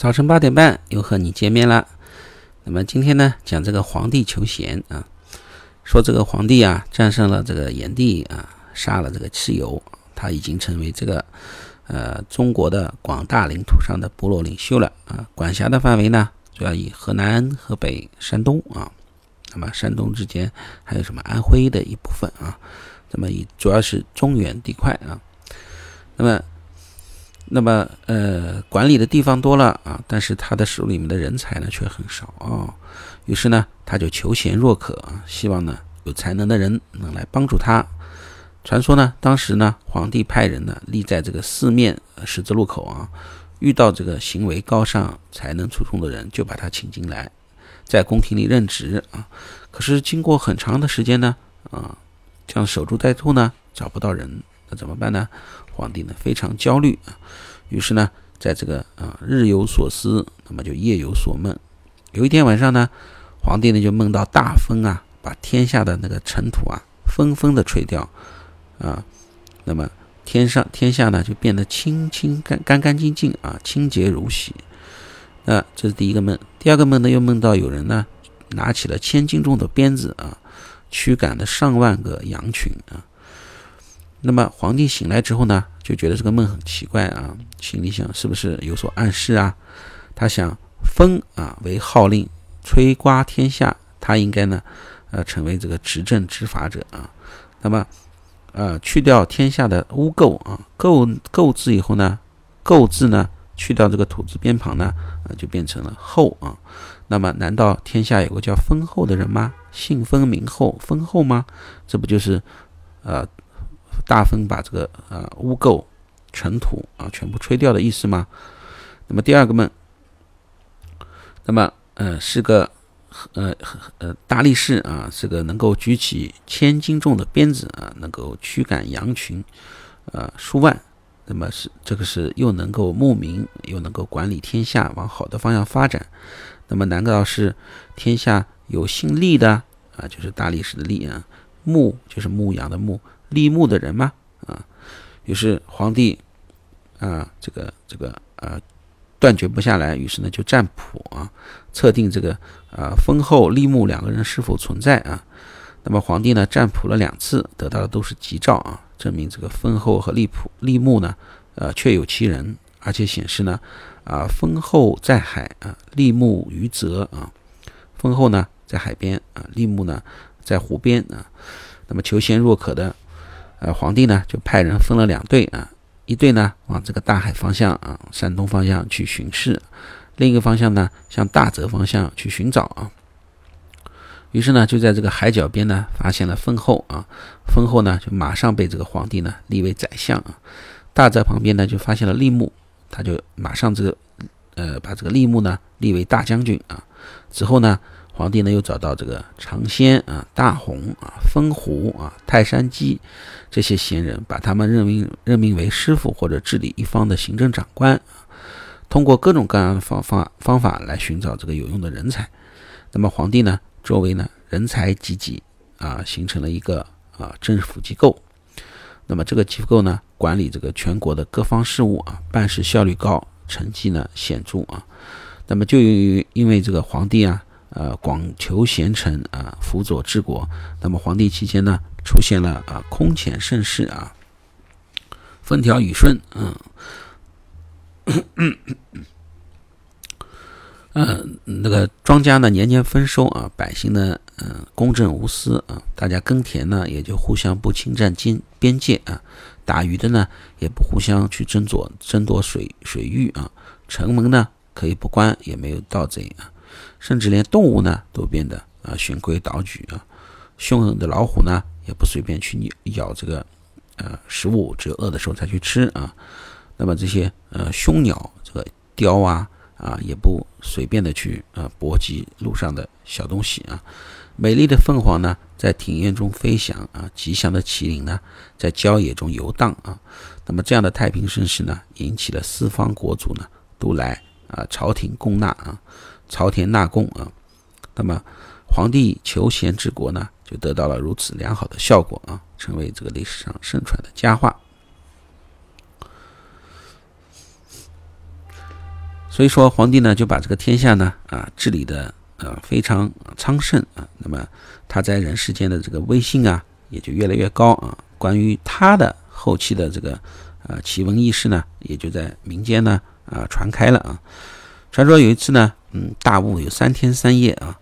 早晨八点半又和你见面了。那么今天呢，讲这个皇帝求贤啊，说这个皇帝啊战胜了这个炎帝啊，杀了这个蚩尤，他已经成为这个呃中国的广大领土上的部落领袖了啊。管辖的范围呢，主要以河南、河北、山东啊，那么山东之间还有什么安徽的一部分啊，那么以主要是中原地块啊，那么。那么，呃，管理的地方多了啊，但是他的手里面的人才呢却很少啊。于是呢，他就求贤若渴啊，希望呢有才能的人能来帮助他。传说呢，当时呢，皇帝派人呢立在这个四面十字路口啊，遇到这个行为高尚、才能出众的人，就把他请进来，在宫廷里任职啊。可是经过很长的时间呢，啊，这样守株待兔呢，找不到人。那怎么办呢？皇帝呢非常焦虑啊，于是呢，在这个啊日有所思，那么就夜有所梦。有一天晚上呢，皇帝呢就梦到大风啊，把天下的那个尘土啊纷纷的吹掉啊，那么天上天下呢就变得清清干干干净净啊，清洁如洗。那这是第一个梦。第二个梦呢，又梦到有人呢拿起了千斤重的鞭子啊，驱赶了上万个羊群啊。那么皇帝醒来之后呢，就觉得这个梦很奇怪啊，心里想是不是有所暗示啊？他想风啊为号令，吹刮天下，他应该呢，呃，成为这个执政执法者啊。那么，呃，去掉天下的污垢啊，垢垢字以后呢，垢字呢去掉这个土字边旁呢，呃，就变成了后啊。那么，难道天下有个叫封后的人吗？姓封名后，封后吗？这不就是呃？大风把这个呃污垢、尘土啊全部吹掉的意思吗？那么第二个梦，那么呃是个呃呃大力士啊，是个能够举起千斤重的鞭子啊，能够驱赶羊群啊数万，那么是这个是又能够牧民，又能够管理天下，往好的方向发展。那么难道是天下有姓厉的啊？就是大力士的厉啊，牧就是牧羊的牧。立木的人吗？啊，于是皇帝啊，这个这个啊，断绝不下来，于是呢就占卜啊，测定这个啊封后立木两个人是否存在啊。那么皇帝呢占卜了两次，得到的都是吉兆啊，证明这个封后和立卜立木呢，呃确有其人，而且显示呢啊封后在海啊，立木于泽啊，封后呢在海边啊，立木呢在湖边啊。那么求贤若渴的。呃，皇帝呢就派人分了两队啊，一队呢往这个大海方向啊，山东方向去巡视，另一个方向呢向大泽方向去寻找啊。于是呢，就在这个海角边呢发现了封后啊，封后呢就马上被这个皇帝呢立为宰相啊。大泽旁边呢就发现了立木，他就马上这个呃把这个立木呢立为大将军啊。之后呢。皇帝呢又找到这个常仙啊、大红啊、风狐啊、泰山鸡这些贤人，把他们任命任命为师傅或者治理一方的行政长官通过各种各样的方方方法来寻找这个有用的人才。那么皇帝呢，周围呢人才济济啊，形成了一个啊政府机构。那么这个机构呢，管理这个全国的各方事务啊，办事效率高，成绩呢显著啊。那么就由于因为这个皇帝啊。呃，广求贤臣啊，辅佐治国。那么皇帝期间呢，出现了啊空前盛世啊，风调雨顺，嗯，嗯，那个庄稼呢年年丰收啊，百姓呢嗯公正无私啊，大家耕田呢也就互相不侵占边边界啊，打鱼的呢也不互相去争夺争夺水水域啊，城门呢可以不关，也没有盗贼啊。甚至连动物呢都变得啊循规蹈矩啊，凶狠的老虎呢也不随便去咬这个呃食物，只有饿的时候才去吃啊。那么这些呃凶鸟，这个雕啊啊也不随便的去啊搏击路上的小东西啊。美丽的凤凰呢在庭院中飞翔啊，吉祥的麒麟呢在郊野中游荡啊。那么这样的太平盛世呢，引起了四方国主呢都来啊朝廷供纳啊。朝田纳贡啊，那么皇帝求贤治国呢，就得到了如此良好的效果啊，成为这个历史上盛传的佳话。所以说皇帝呢就把这个天下呢啊治理的呃非常昌盛啊，那么他在人世间的这个威信啊也就越来越高啊。关于他的后期的这个呃奇闻异事呢，也就在民间呢啊传开了啊。传说有一次呢，嗯，大雾有三天三夜啊，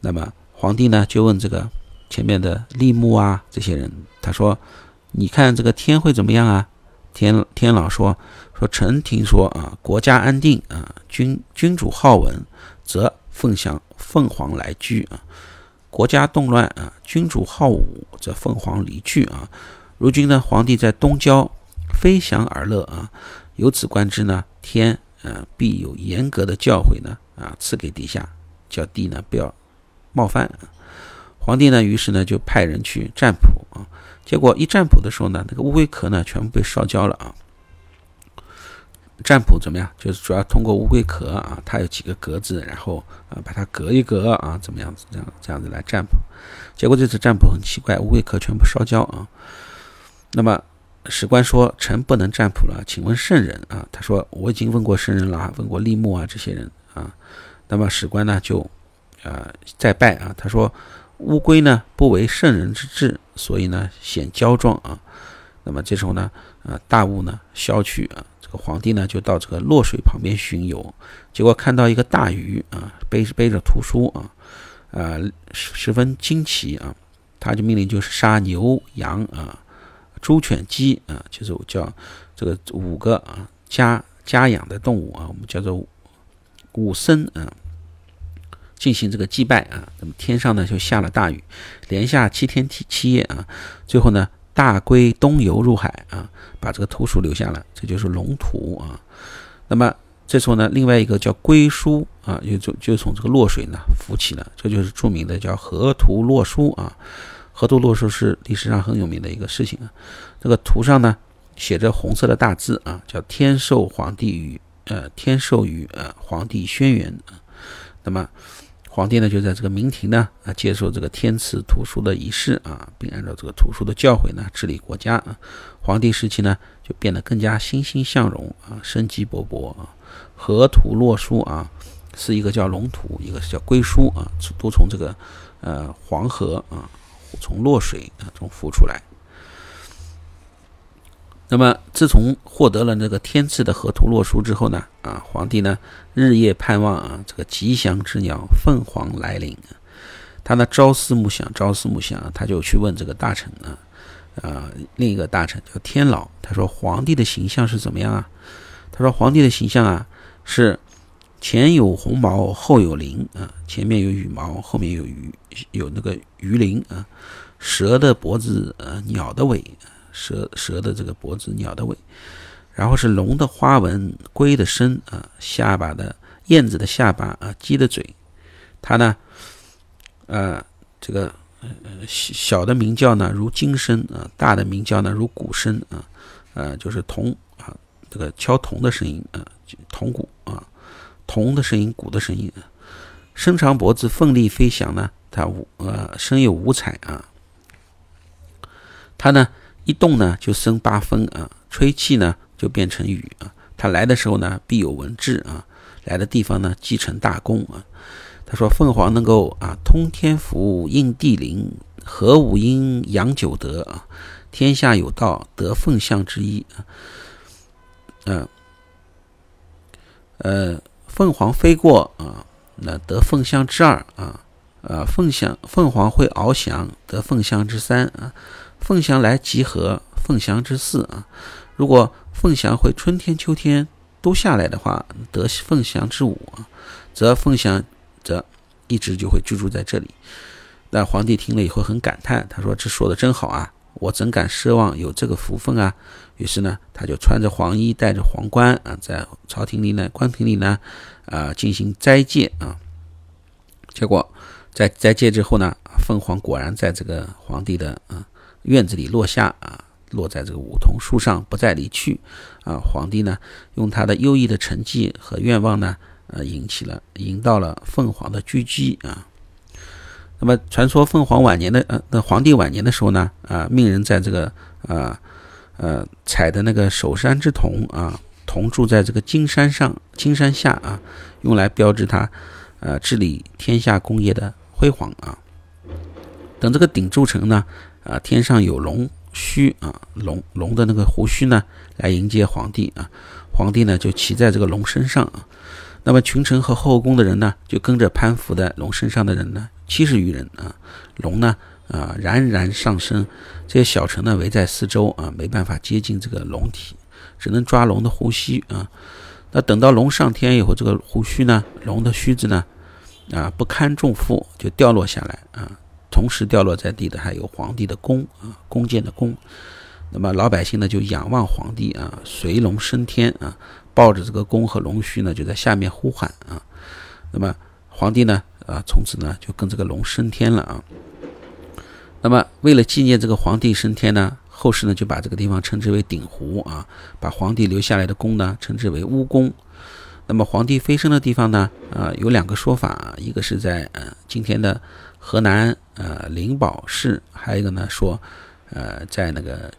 那么皇帝呢就问这个前面的立木啊这些人，他说：“你看这个天会怎么样啊？”天天老说。说臣听说啊，国家安定啊，君君主好文，则凤翔凤凰来居啊；国家动乱啊，君主好武，则凤凰离去啊。如今呢，皇帝在东郊飞翔而乐啊。由此观之呢，天啊必有严格的教诲呢啊赐给陛下，叫帝呢不要冒犯。皇帝呢，于是呢就派人去占卜啊，结果一占卜的时候呢，那个乌龟壳呢全部被烧焦了啊。占卜怎么样？就是主要通过乌龟壳啊，它有几个格子，然后啊把它隔一隔啊，怎么样子？这样这样子来占卜。结果这次占卜很奇怪，乌龟壳全部烧焦啊。那么史官说：“臣不能占卜了，请问圣人啊。”他说：“我已经问过圣人了，问过立木啊这些人啊。”那么史官呢就啊再拜啊，他说：“乌龟呢不为圣人之志，所以呢显骄壮啊。”那么这时候呢啊大雾呢消去啊。这个皇帝呢，就到这个洛水旁边巡游，结果看到一个大鱼啊，背背着图书啊，啊，十分惊奇啊，他就命令就是杀牛羊啊、猪犬鸡啊，就是我叫这个五个啊家家养的动物啊，我们叫做五牲啊，进行这个祭拜啊。那么天上呢就下了大雨，连下七天七七夜啊，最后呢。大龟东游入海啊，把这个图书留下了，这就是龙图啊。那么这时候呢，另外一个叫龟书啊，就就就从这个洛水呢浮起了，这就是著名的叫河图洛书啊。河图洛书是历史上很有名的一个事情啊。这个图上呢写着红色的大字啊，叫“天授皇帝与呃天授与呃皇帝轩辕”啊。那么。皇帝呢，就在这个明廷呢啊，接受这个天赐图书的仪式啊，并按照这个图书的教诲呢治理国家啊。皇帝时期呢，就变得更加欣欣向荣啊，生机勃勃啊。河图洛书啊，是一个叫龙图，一个是叫龟书啊，都从这个呃黄河啊，从洛水啊中浮出来。那么，自从获得了那个天赐的河图洛书之后呢，啊，皇帝呢日夜盼望啊这个吉祥之鸟凤凰来临，他呢朝思暮想，朝思暮想，他就去问这个大臣啊，啊，另一个大臣叫天老，他说皇帝的形象是怎么样啊？他说皇帝的形象啊是前有红毛，后有鳞啊，前面有羽毛，后面有鱼，有那个鱼鳞啊，蛇的脖子，呃，鸟的尾。蛇蛇的这个脖子，鸟的尾，然后是龙的花纹，龟的身啊，下巴的燕子的下巴啊，鸡的嘴，它呢，呃，这个呃小的鸣叫呢如金声啊，大的鸣叫呢如鼓声啊，呃就是铜啊，这个敲铜的声音啊，铜鼓啊，红的声音，鼓的声音，伸长脖子奋力飞翔呢，它五呃身有五彩啊，它呢。一动呢就生八风啊，吹气呢就变成雨啊。他来的时候呢必有文治啊，来的地方呢即成大功啊。他说凤凰能够啊通天福，应地灵，合五阴养九德啊？天下有道得凤象之一啊。嗯，呃，凤凰飞过啊，那得凤翔之二啊。呃，凤翔凤凰会翱翔，得凤翔之三啊。凤翔来集合，凤翔之四啊。如果凤翔会春天、秋天都下来的话，得凤翔之五啊，则凤翔则一直就会居住在这里。那皇帝听了以后很感叹，他说：“这说的真好啊，我怎敢奢望有这个福分啊？”于是呢，他就穿着黄衣，戴着皇冠啊，在朝廷里呢、官廷里呢，啊，进行斋戒啊。结果在斋戒之后呢，凤凰果然在这个皇帝的啊。院子里落下啊，落在这个梧桐树上，不再离去啊。皇帝呢，用他的优异的成绩和愿望呢，呃，引起了，引到了凤凰的狙击啊。那么，传说凤凰晚年的呃，那皇帝晚年的时候呢，啊，命人在这个啊呃采的那个首山之铜啊，铜铸在这个金山上、金山下啊，用来标志他呃治理天下功业的辉煌啊。等这个鼎铸成呢，啊，天上有龙须啊，龙龙的那个胡须呢，来迎接皇帝啊。皇帝呢就骑在这个龙身上啊。那么群臣和后宫的人呢，就跟着攀附在龙身上的人呢，七十余人啊。龙呢啊冉冉上升，这些小臣呢围在四周啊，没办法接近这个龙体，只能抓龙的胡须啊。那等到龙上天以后，这个胡须呢，龙的须子呢，啊不堪重负就掉落下来啊。同时掉落在地的还有皇帝的弓啊，弓箭的弓。那么老百姓呢就仰望皇帝啊，随龙升天啊，抱着这个弓和龙须呢就在下面呼喊啊。那么皇帝呢啊，从此呢就跟这个龙升天了啊。那么为了纪念这个皇帝升天呢，后世呢就把这个地方称之为鼎湖啊，把皇帝留下来的弓呢称之为乌弓。那么皇帝飞升的地方呢啊有两个说法，一个是在呃今天的河南。呃，灵宝市还有一个呢，说，呃，在那个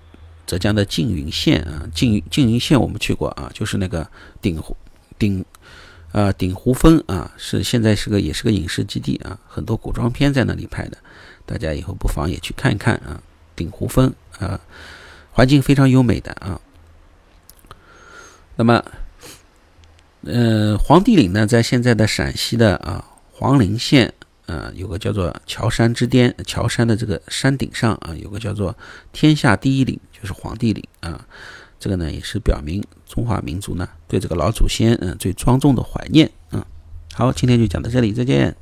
浙江的缙云县啊，缙缙云县我们去过啊，就是那个鼎湖鼎，呃，鼎湖峰啊，是现在是个也是个影视基地啊，很多古装片在那里拍的，大家以后不妨也去看一看啊，鼎湖峰啊，环境非常优美的啊。那么，呃，黄帝岭呢，在现在的陕西的啊黄陵县。呃，有个叫做乔山之巅，乔山的这个山顶上啊，有个叫做天下第一岭，就是黄帝陵啊。这个呢，也是表明中华民族呢对这个老祖先嗯最庄重的怀念。嗯，好，今天就讲到这里，再见。